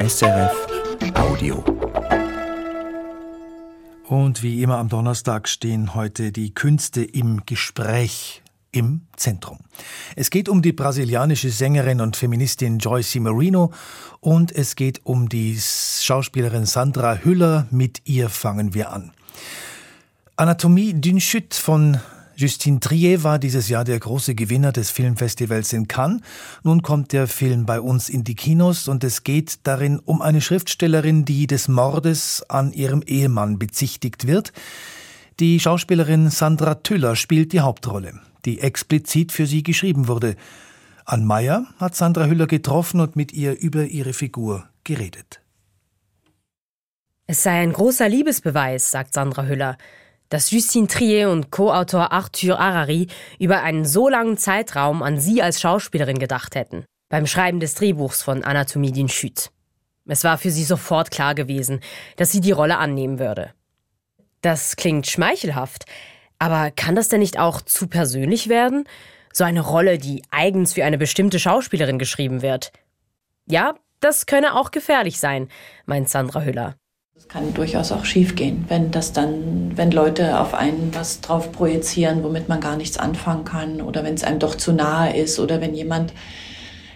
SRF Audio. Und wie immer am Donnerstag stehen heute die Künste im Gespräch im Zentrum. Es geht um die brasilianische Sängerin und Feministin Joyce Marino und es geht um die Schauspielerin Sandra Hüller. Mit ihr fangen wir an. Anatomie d'une chute von Justine Trier war dieses Jahr der große Gewinner des Filmfestivals in Cannes. Nun kommt der Film bei uns in die Kinos und es geht darin um eine Schriftstellerin, die des Mordes an ihrem Ehemann bezichtigt wird. Die Schauspielerin Sandra Tüller spielt die Hauptrolle, die explizit für sie geschrieben wurde. An Meyer hat Sandra Hüller getroffen und mit ihr über ihre Figur geredet. Es sei ein großer Liebesbeweis, sagt Sandra Hüller dass Justine Trier und Co-Autor Arthur Harari über einen so langen Zeitraum an sie als Schauspielerin gedacht hätten, beim Schreiben des Drehbuchs von Anatomie d'une Chute. Es war für sie sofort klar gewesen, dass sie die Rolle annehmen würde. Das klingt schmeichelhaft, aber kann das denn nicht auch zu persönlich werden? So eine Rolle, die eigens für eine bestimmte Schauspielerin geschrieben wird. Ja, das könne auch gefährlich sein, meint Sandra Hüller. Es kann durchaus auch schiefgehen, wenn das dann, wenn Leute auf einen was drauf projizieren, womit man gar nichts anfangen kann, oder wenn es einem doch zu nahe ist, oder wenn jemand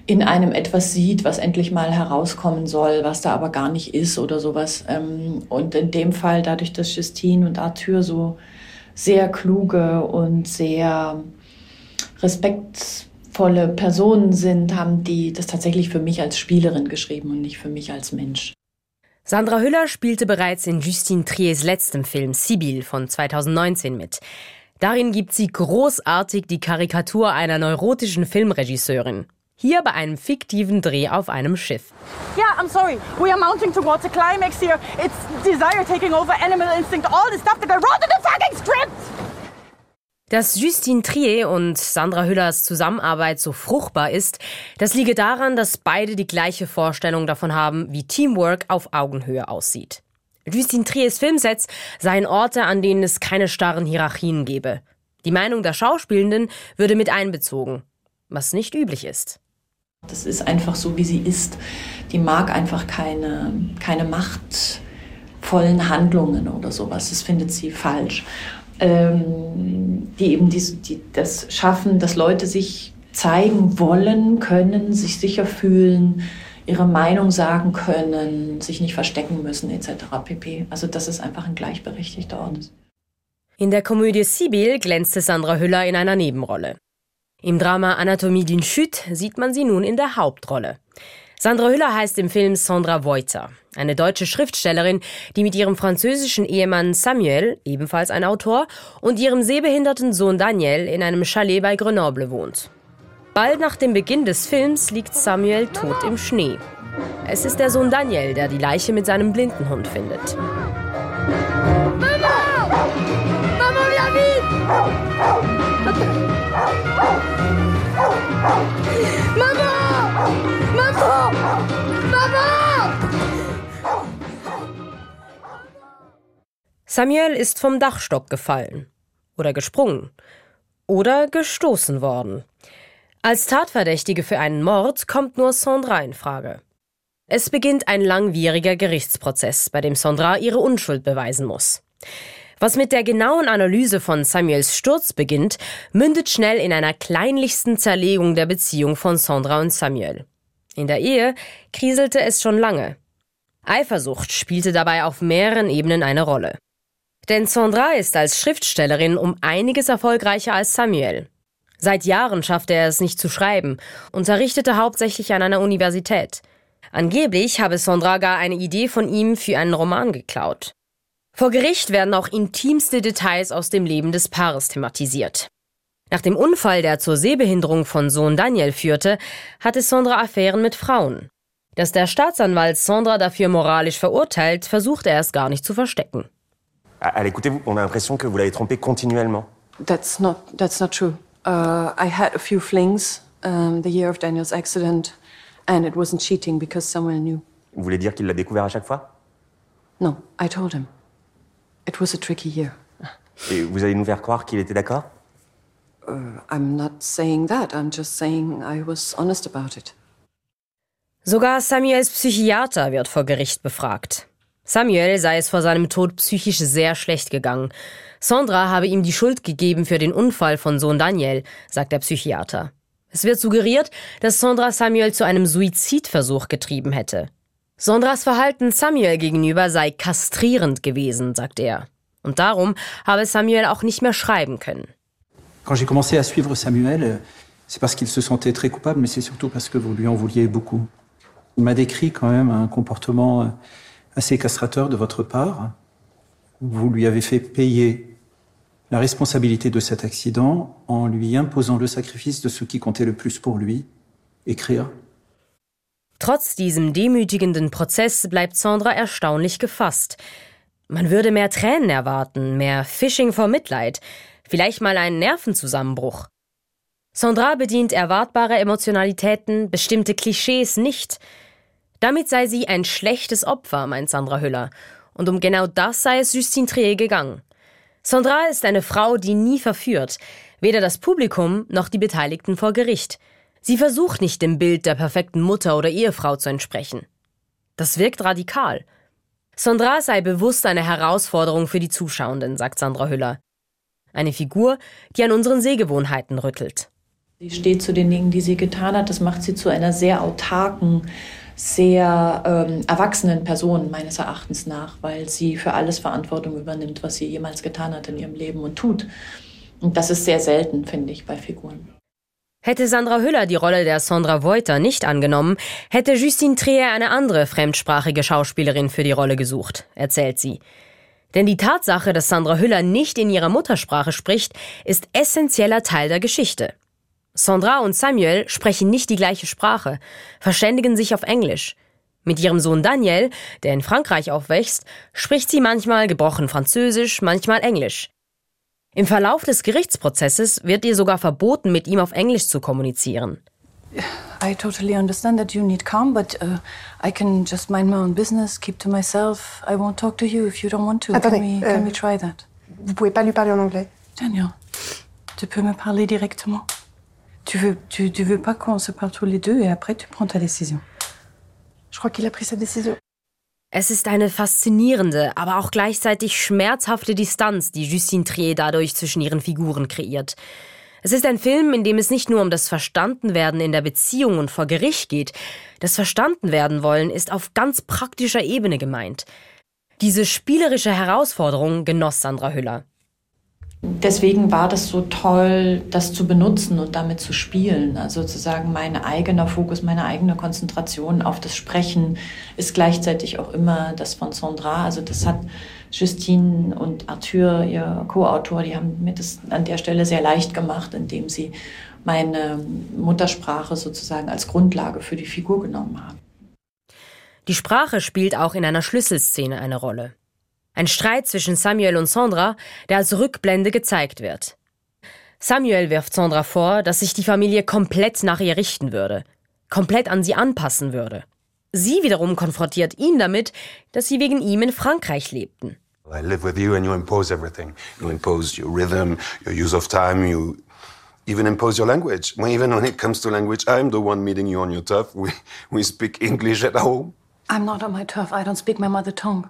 in einem etwas sieht, was endlich mal herauskommen soll, was da aber gar nicht ist oder sowas. Ähm, und in dem Fall, dadurch, dass Justine und Arthur so sehr kluge und sehr respektvolle Personen sind, haben die das tatsächlich für mich als Spielerin geschrieben und nicht für mich als Mensch. Sandra Hüller spielte bereits in Justine Triers letztem Film Sibyl von 2019 mit. Darin gibt sie großartig die Karikatur einer neurotischen Filmregisseurin. Hier bei einem fiktiven Dreh auf einem Schiff. Yeah, I'm sorry. We are mounting towards a climax here. It's desire taking over animal instinct, all the stuff that I wrote in the fucking script! Dass Justine Trier und Sandra Hüllers Zusammenarbeit so fruchtbar ist, das liege daran, dass beide die gleiche Vorstellung davon haben, wie Teamwork auf Augenhöhe aussieht. Justine Triers Filmsets seien Orte, an denen es keine starren Hierarchien gebe. Die Meinung der Schauspielenden würde mit einbezogen, was nicht üblich ist. Das ist einfach so, wie sie ist. Die mag einfach keine, keine machtvollen Handlungen oder sowas. Das findet sie falsch ähm, die eben die, die, das schaffen, dass Leute sich zeigen wollen, können, sich sicher fühlen, ihre Meinung sagen können, sich nicht verstecken müssen etc. pp. Also dass es einfach ein gleichberechtigter Ort ist. In der Komödie Sibyl glänzte Sandra Hüller in einer Nebenrolle. Im Drama Anatomie d'une Chute sieht man sie nun in der Hauptrolle. Sandra Hüller heißt im Film Sandra Voiter, eine deutsche Schriftstellerin, die mit ihrem französischen Ehemann Samuel, ebenfalls ein Autor, und ihrem sehbehinderten Sohn Daniel in einem Chalet bei Grenoble wohnt. Bald nach dem Beginn des Films liegt Samuel tot im Schnee. Es ist der Sohn Daniel, der die Leiche mit seinem blinden Hund findet. Mama! Mama, viens vite! Mama! Samuel ist vom Dachstock gefallen oder gesprungen oder gestoßen worden. Als Tatverdächtige für einen Mord kommt nur Sandra in Frage. Es beginnt ein langwieriger Gerichtsprozess, bei dem Sandra ihre Unschuld beweisen muss. Was mit der genauen Analyse von Samuels Sturz beginnt, mündet schnell in einer kleinlichsten Zerlegung der Beziehung von Sandra und Samuel. In der Ehe kriselte es schon lange. Eifersucht spielte dabei auf mehreren Ebenen eine Rolle. Denn Sandra ist als Schriftstellerin um einiges erfolgreicher als Samuel. Seit Jahren schaffte er es nicht zu schreiben, unterrichtete hauptsächlich an einer Universität. Angeblich habe Sandra gar eine Idee von ihm für einen Roman geklaut. Vor Gericht werden auch intimste Details aus dem Leben des Paares thematisiert. Nach dem Unfall, der zur Sehbehinderung von Sohn Daniel führte, hatte Sandra Affären mit Frauen. Dass der Staatsanwalt Sandra dafür moralisch verurteilt, versucht er es gar nicht zu verstecken. À l'écouter, on a l'impression que vous l'avez trompé continuellement. That's not, that's not true. Uh, I had a few flings um, the year of Daniel's accident, and it wasn't cheating because someone knew. Vous voulez dire qu'il l'a découvert à chaque fois No, I told him. It was a tricky year. Et vous allez nous faire croire qu'il était d'accord I'm not saying that. I'm just saying I was honest about it. Sogar Samuels Psychiater wird vor Gericht befragt. Samuel sei es vor seinem Tod psychisch sehr schlecht gegangen. Sandra habe ihm die Schuld gegeben für den Unfall von Sohn Daniel, sagt der Psychiater. Es wird suggeriert, dass Sandra Samuel zu einem Suizidversuch getrieben hätte. Sandras Verhalten Samuel gegenüber sei kastrierend gewesen, sagt er. Und darum habe Samuel auch nicht mehr schreiben können. Quand j'ai commencé à suivre Samuel, c'est parce qu'il se sentait très coupable, mais c'est surtout parce que vous lui en vouliez beaucoup. Il m'a décrit quand même un comportement euh, assez castrateur de votre part. Vous lui avez fait payer la responsabilité de cet accident en lui imposant le sacrifice de ce qui comptait le plus pour lui, écrire. Trotz diesem demütigenden Prozess bleibt Sandra erstaunlich gefasst. Man würde mehr Tränen erwarten, mehr Fishing vor Mitleid, vielleicht mal einen Nervenzusammenbruch. Sandra bedient erwartbare Emotionalitäten, bestimmte Klischees nicht. Damit sei sie ein schlechtes Opfer, meint Sandra Hüller. Und um genau das sei es Justine Trier gegangen. Sandra ist eine Frau, die nie verführt, weder das Publikum noch die Beteiligten vor Gericht. Sie versucht nicht dem Bild der perfekten Mutter oder Ehefrau zu entsprechen. Das wirkt radikal. Sandra sei bewusst eine Herausforderung für die Zuschauenden, sagt Sandra Hüller. Eine Figur, die an unseren Sehgewohnheiten rüttelt. Sie steht zu den Dingen, die sie getan hat. Das macht sie zu einer sehr autarken, sehr ähm, erwachsenen Person meines Erachtens nach, weil sie für alles Verantwortung übernimmt, was sie jemals getan hat in ihrem Leben und tut. Und das ist sehr selten, finde ich, bei Figuren. Hätte Sandra Hüller die Rolle der Sandra Voiter nicht angenommen, hätte Justine Trier eine andere fremdsprachige Schauspielerin für die Rolle gesucht, erzählt sie. Denn die Tatsache, dass Sandra Hüller nicht in ihrer Muttersprache spricht, ist essentieller Teil der Geschichte. Sandra und Samuel sprechen nicht die gleiche Sprache, verständigen sich auf Englisch. Mit ihrem Sohn Daniel, der in Frankreich aufwächst, spricht sie manchmal gebrochen Französisch, manchmal Englisch. Im Verlauf des Gerichtsprozesses wird ihr sogar verboten, mit ihm auf Englisch zu kommunizieren. I totally understand that you need calm, but uh, I can just mind my own business, keep to myself. I won't talk to you if you don't want to. Attendez, can we, euh, can we try that? Vous pouvez pas lui parler en anglais. Daniel, tu peux me parler directement. Tu veux, tu, tu veux pas qu'on se parle tous les deux et après tu prends ta décision. Je crois qu'il a pris sa décision. Es ist eine faszinierende, aber auch gleichzeitig schmerzhafte Distanz, die Justine Trier dadurch zwischen ihren Figuren kreiert. Es ist ein Film, in dem es nicht nur um das Verstandenwerden in der Beziehung und vor Gericht geht. Das Verstandenwerden wollen ist auf ganz praktischer Ebene gemeint. Diese spielerische Herausforderung genoss Sandra Hüller. Deswegen war das so toll, das zu benutzen und damit zu spielen. Also sozusagen mein eigener Fokus, meine eigene Konzentration auf das Sprechen ist gleichzeitig auch immer das von Sandra. Also das hat Justine und Arthur, ihr Co-Autor, die haben mir das an der Stelle sehr leicht gemacht, indem sie meine Muttersprache sozusagen als Grundlage für die Figur genommen haben. Die Sprache spielt auch in einer Schlüsselszene eine Rolle. Ein Streit zwischen Samuel und Sandra, der als Rückblende gezeigt wird. Samuel wirft Sandra vor, dass sich die Familie komplett nach ihr richten würde, komplett an sie anpassen würde. Sie wiederum konfrontiert ihn damit, dass sie wegen ihm in Frankreich lebten. I live with you and you impose everything. You impose your rhythm, your use of time, you even impose your language. Even when it comes to language, I'm the one meeting you on your turf. We, we speak English at home. I'm not on my turf. I don't speak my mother tongue.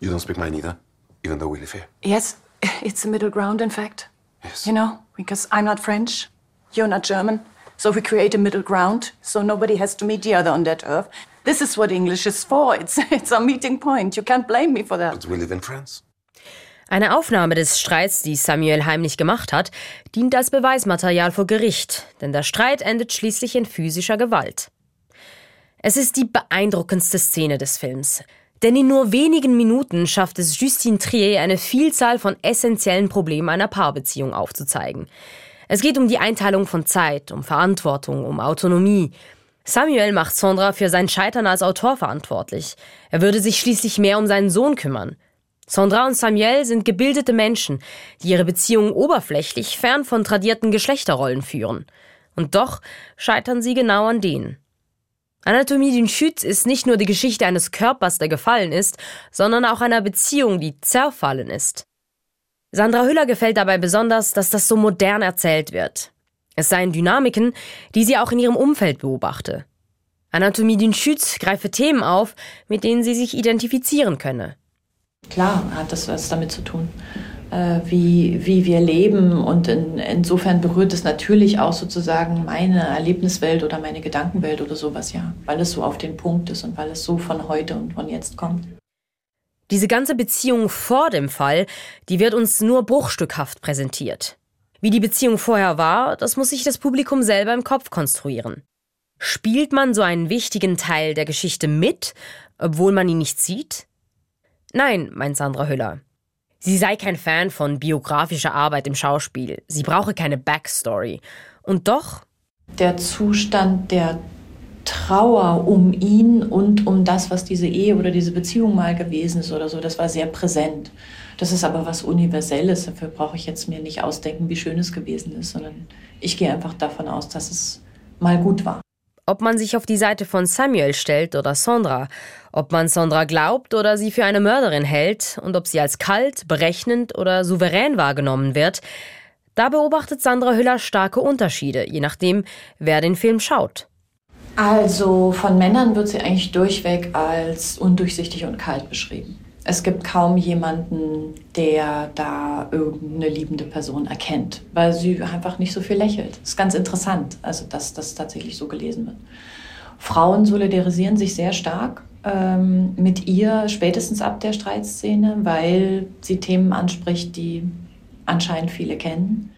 You don't speak mine either, even though we live here. Yes, it's a middle ground, in fact. Yes. You know, because I'm not French, you're not German. So we create a middle ground so nobody has to meet the other on that earth. This is what English is for. It's, it's our meeting point. You can't blame me for that. But we live in France. Eine Aufnahme des Streits, die Samuel heimlich gemacht hat, dient als Beweismaterial vor Gericht, denn der Streit endet schließlich in physischer Gewalt. Es ist die beeindruckendste Szene des Films. Denn in nur wenigen Minuten schafft es Justine Trier, eine Vielzahl von essentiellen Problemen einer Paarbeziehung aufzuzeigen. Es geht um die Einteilung von Zeit, um Verantwortung, um Autonomie. Samuel macht Sandra für sein Scheitern als Autor verantwortlich. Er würde sich schließlich mehr um seinen Sohn kümmern. Sandra und Samuel sind gebildete Menschen, die ihre Beziehungen oberflächlich fern von tradierten Geschlechterrollen führen. Und doch scheitern sie genau an denen. Anatomie d'une Chute ist nicht nur die Geschichte eines Körpers, der gefallen ist, sondern auch einer Beziehung, die zerfallen ist. Sandra Hüller gefällt dabei besonders, dass das so modern erzählt wird. Es seien Dynamiken, die sie auch in ihrem Umfeld beobachte. Anatomie d'une Chute greife Themen auf, mit denen sie sich identifizieren könne. Klar hat das was damit zu tun, äh, wie, wie wir leben. Und in, insofern berührt es natürlich auch sozusagen meine Erlebniswelt oder meine Gedankenwelt oder sowas, ja. Weil es so auf den Punkt ist und weil es so von heute und von jetzt kommt. Diese ganze Beziehung vor dem Fall, die wird uns nur bruchstückhaft präsentiert. Wie die Beziehung vorher war, das muss sich das Publikum selber im Kopf konstruieren. Spielt man so einen wichtigen Teil der Geschichte mit, obwohl man ihn nicht sieht? Nein, meint Sandra Hüller. Sie sei kein Fan von biografischer Arbeit im Schauspiel. Sie brauche keine Backstory. Und doch? Der Zustand der Trauer um ihn und um das, was diese Ehe oder diese Beziehung mal gewesen ist oder so, das war sehr präsent. Das ist aber was Universelles. Dafür brauche ich jetzt mir nicht ausdenken, wie schön es gewesen ist, sondern ich gehe einfach davon aus, dass es mal gut war. Ob man sich auf die Seite von Samuel stellt oder Sandra, ob man Sandra glaubt oder sie für eine Mörderin hält und ob sie als kalt, berechnend oder souverän wahrgenommen wird, da beobachtet Sandra Hüller starke Unterschiede, je nachdem, wer den Film schaut. Also von Männern wird sie eigentlich durchweg als undurchsichtig und kalt beschrieben. Es gibt kaum jemanden, der da irgendeine liebende Person erkennt, weil sie einfach nicht so viel lächelt. Das ist ganz interessant, also dass das tatsächlich so gelesen wird. Frauen solidarisieren sich sehr stark ähm, mit ihr, spätestens ab der Streitszene, weil sie Themen anspricht, die anscheinend viele kennen.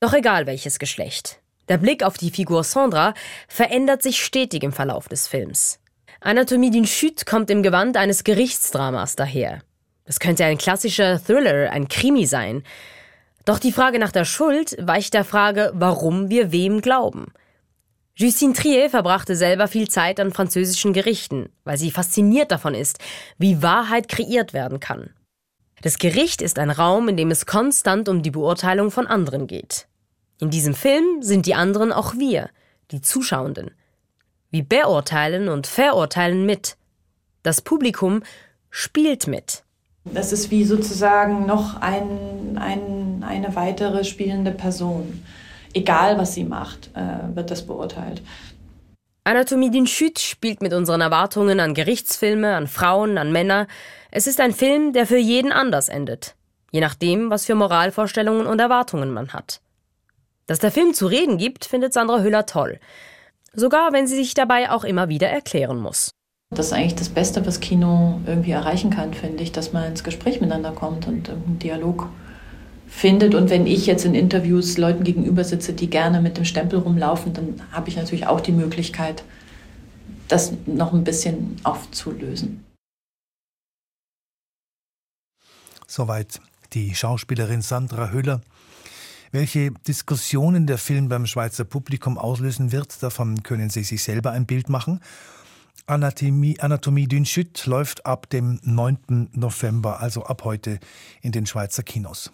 Doch egal welches Geschlecht. Der Blick auf die Figur Sandra verändert sich stetig im Verlauf des Films. Anatomie d'une Chute kommt im Gewand eines Gerichtsdramas daher. Das könnte ein klassischer Thriller, ein Krimi sein. Doch die Frage nach der Schuld weicht der Frage, warum wir wem glauben. Justine Trier verbrachte selber viel Zeit an französischen Gerichten, weil sie fasziniert davon ist, wie Wahrheit kreiert werden kann. Das Gericht ist ein Raum, in dem es konstant um die Beurteilung von anderen geht. In diesem Film sind die anderen auch wir, die Zuschauenden. Wir beurteilen und verurteilen mit. Das Publikum spielt mit. Das ist wie sozusagen noch ein, ein, eine weitere spielende Person. Egal, was sie macht, äh, wird das beurteilt. Anatomie d'une Chute spielt mit unseren Erwartungen an Gerichtsfilme, an Frauen, an Männer. Es ist ein Film, der für jeden anders endet. Je nachdem, was für Moralvorstellungen und Erwartungen man hat. Dass der Film zu reden gibt, findet Sandra Hüller toll sogar wenn sie sich dabei auch immer wieder erklären muss. Das ist eigentlich das Beste, was Kino irgendwie erreichen kann, finde ich, dass man ins Gespräch miteinander kommt und einen Dialog findet. Und wenn ich jetzt in Interviews Leuten gegenüber sitze, die gerne mit dem Stempel rumlaufen, dann habe ich natürlich auch die Möglichkeit, das noch ein bisschen aufzulösen. Soweit die Schauspielerin Sandra Hüller. Welche Diskussionen der Film beim Schweizer Publikum auslösen wird, davon können Sie sich selber ein Bild machen. Anatomie, Anatomie d'une Chute läuft ab dem 9. November, also ab heute, in den Schweizer Kinos.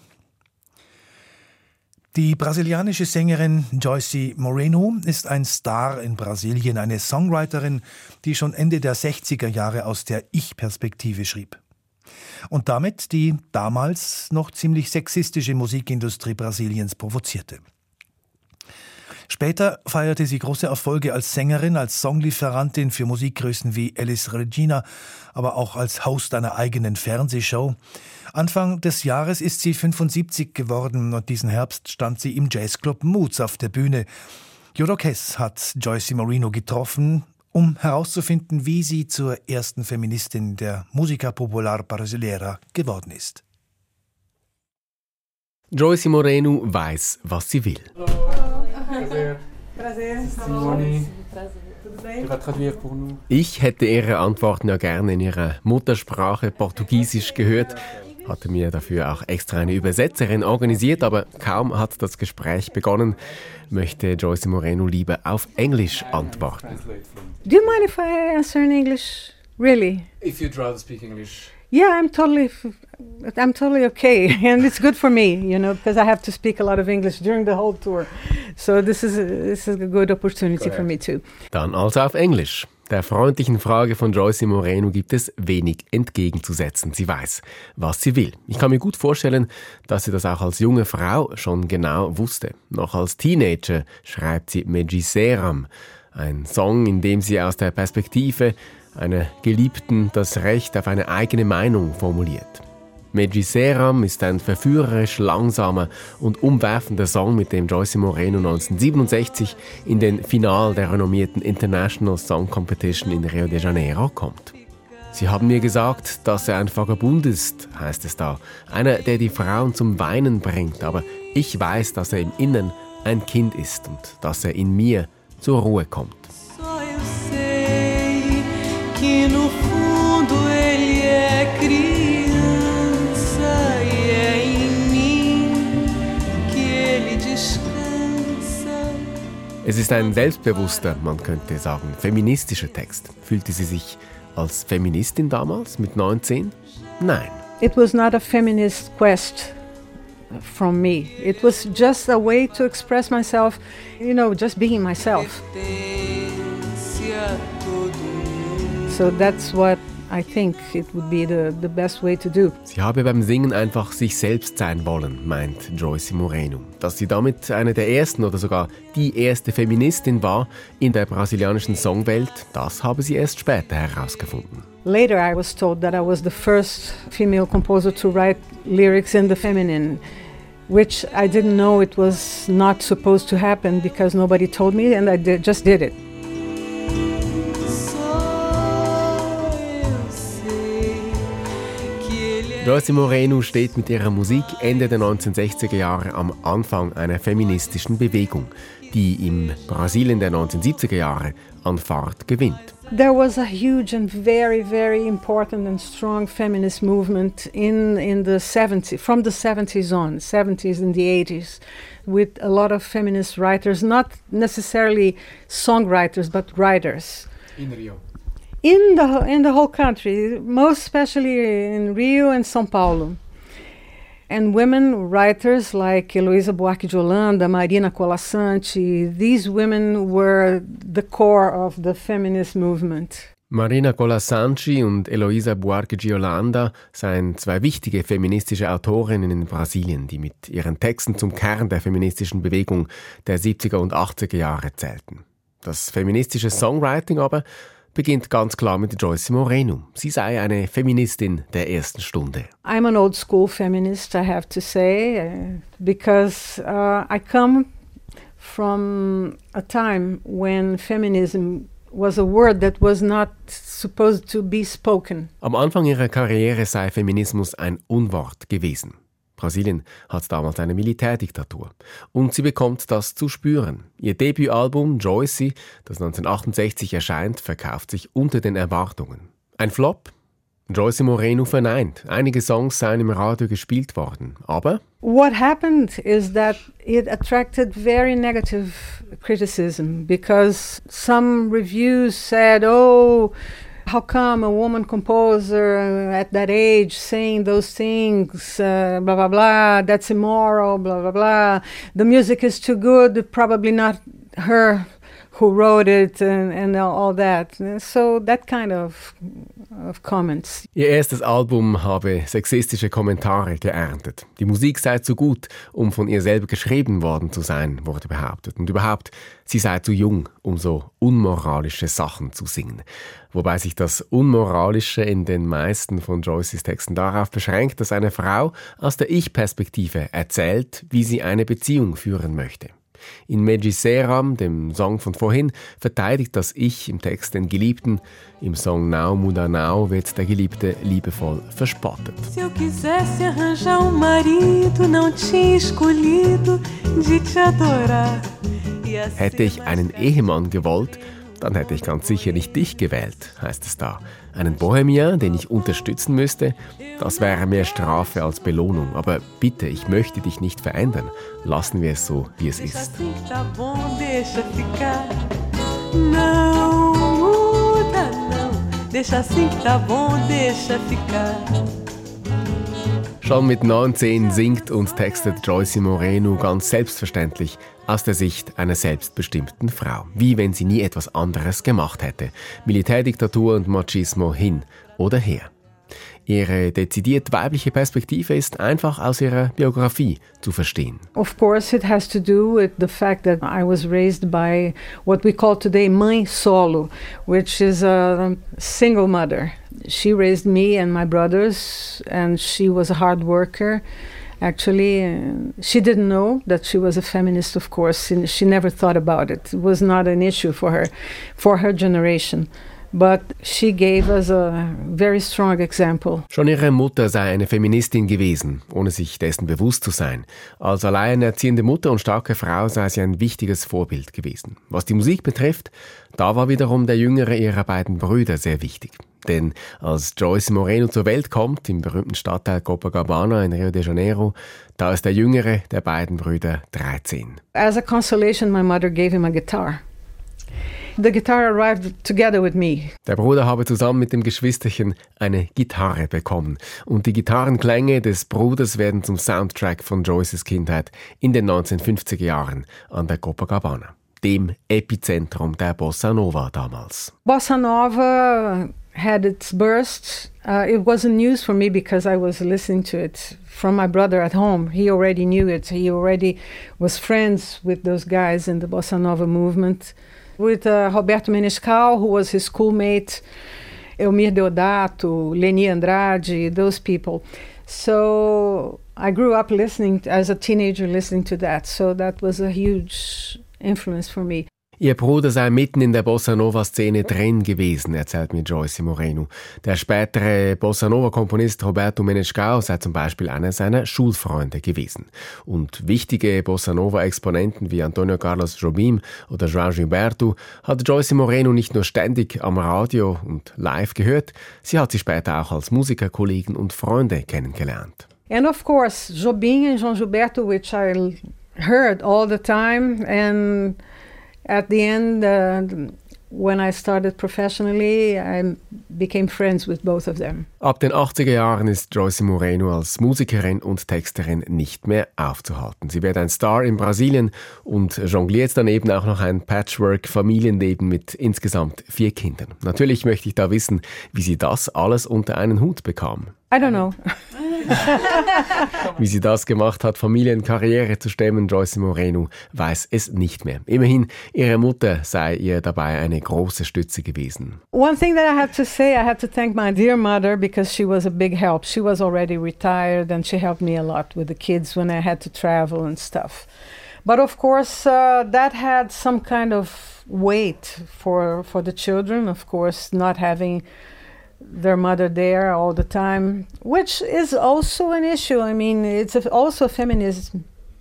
Die brasilianische Sängerin Joyce Moreno ist ein Star in Brasilien, eine Songwriterin, die schon Ende der 60er Jahre aus der Ich-Perspektive schrieb und damit die damals noch ziemlich sexistische Musikindustrie Brasiliens provozierte. Später feierte sie große Erfolge als Sängerin, als Songlieferantin für Musikgrößen wie Alice Regina, aber auch als Host einer eigenen Fernsehshow. Anfang des Jahres ist sie 75 geworden und diesen Herbst stand sie im Jazzclub Moods auf der Bühne. Jodokes hat Joyce Marino getroffen, um herauszufinden, wie sie zur ersten Feministin der Musica Popular Brasileira geworden ist. Joyce Moreno weiß, was sie will. Ich hätte Ihre Antworten ja gerne in Ihrer Muttersprache Portugiesisch gehört hatte mir dafür auch extra eine Übersetzerin organisiert, aber kaum hat das Gespräch begonnen, möchte Joyce Moreno lieber auf Englisch antworten. Do you mind if I answer in English? Really? If you'd rather speak English. Yeah, I'm totally, I'm totally okay, and it's good for me, you know, because I have to speak a lot of English during the whole tour. So this is a, this is a good opportunity for me too. Dann also auf Englisch. Der freundlichen Frage von Joyce Moreno gibt es wenig entgegenzusetzen. Sie weiß, was sie will. Ich kann mir gut vorstellen, dass sie das auch als junge Frau schon genau wusste. Noch als Teenager schreibt sie Megiseram, Ein Song, in dem sie aus der Perspektive einer Geliebten das Recht auf eine eigene Meinung formuliert. Seram ist ein verführerisch langsamer und umwerfender Song, mit dem Joyce Moreno 1967 in den Final der renommierten International Song Competition in Rio de Janeiro kommt. Sie haben mir gesagt, dass er ein Vagabund ist, heißt es da. Einer, der die Frauen zum Weinen bringt. Aber ich weiß, dass er im Innern ein Kind ist und dass er in mir zur Ruhe kommt. que Es ist ein selbstbewusster, man könnte sagen, feministischer Text. Fühlte sie sich als Feministin damals mit 19? Nein. It was not a feminist quest from me. It was just a way to express myself, you know, just being myself. So that's what I think it would be the, the best way to do. Sie habe beim Singen einfach sich selbst sein wollen, meint Joyce Moreno. Dass sie damit eine der ersten oder sogar die erste Feministin war in der brasilianischen Songwelt, das habe sie erst später herausgefunden. Later I was told that I was the first female composer to write lyrics in the feminine which I didn't know it was not supposed to happen because nobody told me and I did, just did it. Joyce Moreno steht mit ihrer Musik Ende der 1960er Jahre am Anfang einer feministischen Bewegung, die im Brasilien der 1970er Jahre an Fahrt gewinnt. There was a huge and very, very important and strong feminist movement in, in the 70s, from the 70s on, 70s and the 80s, with a lot of feminist writers, not necessarily songwriters, but writers. In Rio in the in the whole country, most especially in Rio and São Paulo. And women writers like Heloísa Buarque de Holanda, Marina Colasanti, these women were the core of the feminist movement. Marina Colasanti und Heloísa Buarque de Holanda seien zwei wichtige feministische Autorinnen in Brasilien, die mit ihren Texten zum Kern der feministischen Bewegung der 70er und 80er Jahre zählten. Das feministische Songwriting aber beginnt ganz klar mit Joyce Moreno. Sie sei eine Feministin der ersten Stunde. I'm an old school feminist, I have to say, uh, because uh, I come from a time when feminism was a word that was not supposed to be spoken. Am Anfang ihrer Karriere sei Feminismus ein Unwort gewesen. Brasilien hat damals eine Militärdiktatur. Und sie bekommt das zu spüren. Ihr Debütalbum Joycey, das 1968 erscheint, verkauft sich unter den Erwartungen. Ein Flop? Joyce Moreno verneint. Einige Songs seien im Radio gespielt worden, aber What happened is that it attracted very negative criticism because some reviews said, "Oh, how come a woman composer at that age saying those things, uh, blah, blah, blah, that's immoral, blah, blah, blah. The music is too good, probably not her who wrote it and, and all that. So that kind of, of comments. Ihr erstes Album habe sexistische Kommentare geerntet. Die Musik sei zu gut, um von ihr selber geschrieben worden zu sein, wurde behauptet. Und überhaupt, sie sei zu jung, um so unmoralische Sachen zu singen. Wobei sich das Unmoralische in den meisten von Joyces Texten darauf beschränkt, dass eine Frau aus der Ich-Perspektive erzählt, wie sie eine Beziehung führen möchte. In Megiseram, dem Song von vorhin, verteidigt das Ich im Text den Geliebten. Im Song Now Muda Now wird der Geliebte liebevoll verspottet. Se eu quisesse arranjar um marido, não tinha escolhido de te adorar. Hätte ich einen Ehemann gewollt, dann hätte ich ganz sicher nicht dich gewählt, heißt es da. Einen Bohemian, den ich unterstützen müsste, das wäre mehr Strafe als Belohnung. Aber bitte, ich möchte dich nicht verändern. Lassen wir es so, wie es ist. Schon mit 19 singt und textet Joyce Moreno ganz selbstverständlich aus der Sicht einer selbstbestimmten Frau, wie wenn sie nie etwas anderes gemacht hätte. Militärdiktatur und Machismo hin oder her. Ihre dezidiert weibliche Perspektive ist einfach aus ihrer Biografie zu verstehen. Of course, it has to do with the fact that I was raised by what we call today mãe solo, which is a single mother. She raised me and my brothers, and she was a hard worker. Actually, uh, she didn't know that she was a feminist, of course. She never thought about it. It was not an issue for her, for her generation. But she gave us a very strong example. Schon ihre Mutter sei eine Feministin gewesen, ohne sich dessen bewusst zu sein. Als alleinerziehende Mutter und starke Frau sei sie ein wichtiges Vorbild gewesen. Was die Musik betrifft, da war wiederum der jüngere ihrer beiden Brüder sehr wichtig. Denn als Joyce Moreno zur Welt kommt, im berühmten Stadtteil Copacabana in Rio de Janeiro, da ist der jüngere der beiden Brüder 13. As a consolation, my mother gave him a guitar. The guitar arrived together with me. Der Bruder habe zusammen mit dem Geschwisterchen eine Gitarre bekommen. Und die Gitarrenklänge des Bruders werden zum Soundtrack von Joyces Kindheit in den 1950er Jahren an der Copacabana, dem Epizentrum der Bossa Nova damals. Bossa Nova had its burst. Uh, it wasn't news for me because I was listening to it from my brother at home. He already knew it. He already was friends with those guys in the Bossa Nova movement. With uh, Roberto Menescal, who was his schoolmate, Elmir Deodato, Leni Andrade, those people. So I grew up listening as a teenager, listening to that. So that was a huge influence for me. Ihr Bruder sei mitten in der Bossa Nova-Szene drin gewesen, erzählt mir Joyce Moreno. Der spätere Bossa Nova-Komponist Roberto Menescal sei zum Beispiel einer seiner Schulfreunde gewesen. Und wichtige Bossa Nova-Exponenten wie Antonio Carlos Jobim oder João Gilberto hat Joyce Moreno nicht nur ständig am Radio und live gehört, sie hat sie später auch als Musikerkollegen und Freunde kennengelernt. And of course, Jobim and João Gilberto, which I heard all the time and at the end, uh, when I started professionally, I became friends with both of them. Ab den 80er Jahren ist Joyce Moreno als Musikerin und Texterin nicht mehr aufzuhalten. Sie wird ein Star in Brasilien und jongliert daneben auch noch ein Patchwork-Familienleben mit insgesamt vier Kindern. Natürlich möchte ich da wissen, wie sie das alles unter einen Hut bekam. I don't know. Wie sie das gemacht hat, Familienkarriere zu stemmen, Joyce Moreno weiß es nicht mehr. Immerhin, ihre Mutter sei ihr dabei eine große Stütze gewesen. One thing that I have to say, I have to thank my dear mother because she was a big help. She was already retired and she helped me a lot with the kids when I had to travel and stuff. But of course, uh, that had some kind of weight for for the children. Of course, not having their mother there all the time, which is also an issue. I mean, it's a, also a feminist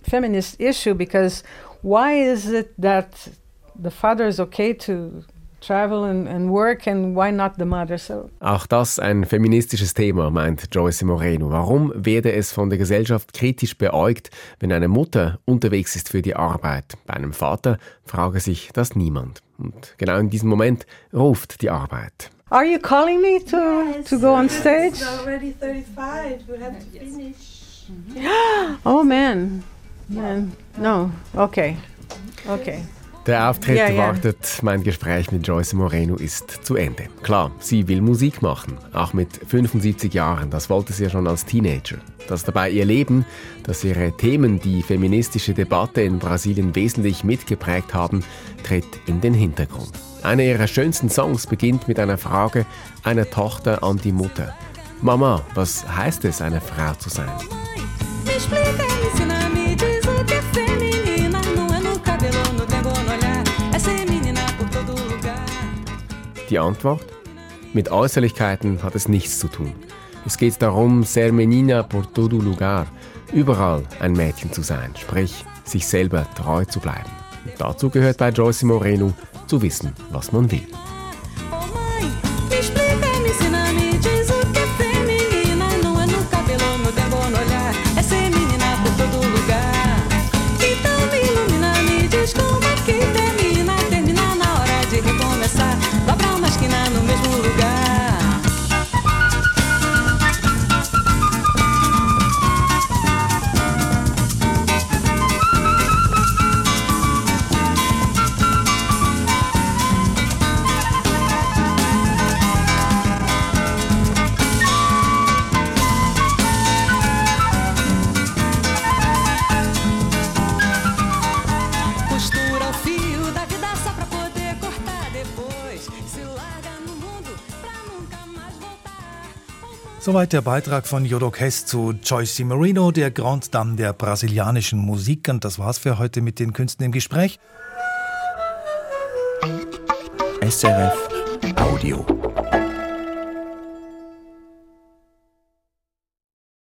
feminist issue because why is it that the father is okay to travel and, and work and why not the mother? So. Auch das ein feministisches Thema, meint Joyce Moreno. Warum werde es von der Gesellschaft kritisch beäugt, wenn eine Mutter unterwegs ist für die Arbeit? Bei einem Vater frage sich das niemand. Und genau in diesem Moment ruft die Arbeit. Are you calling me to yes, to go on stage? It's already 35. We have to finish. oh man. man. No. Okay. Okay. Der Auftritt Ja, ja. wartet, mein Gespräch mit Joyce Moreno ist zu Ende. Klar, sie will Musik machen, auch mit 75 Jahren, das wollte sie ja schon als Teenager. Dass dabei ihr Leben, dass ihre Themen die feministische Debatte in Brasilien wesentlich mitgeprägt haben, tritt in den Hintergrund. Einer ihrer schönsten Songs beginnt mit einer Frage einer Tochter an die Mutter. Mama, was heißt es, eine Frau zu sein? Me Die Antwort? Mit Äußerlichkeiten hat es nichts zu tun. Es geht darum, ser menina por todo lugar, überall ein Mädchen zu sein, sprich, sich selber treu zu bleiben. Und dazu gehört bei Joyce Moreno zu wissen, was man will. Soweit der Beitrag von Jodok Hess zu Joyce Marino, der Grand Dame der brasilianischen Musik. Und das war's für heute mit den Künsten im Gespräch. SRF Audio.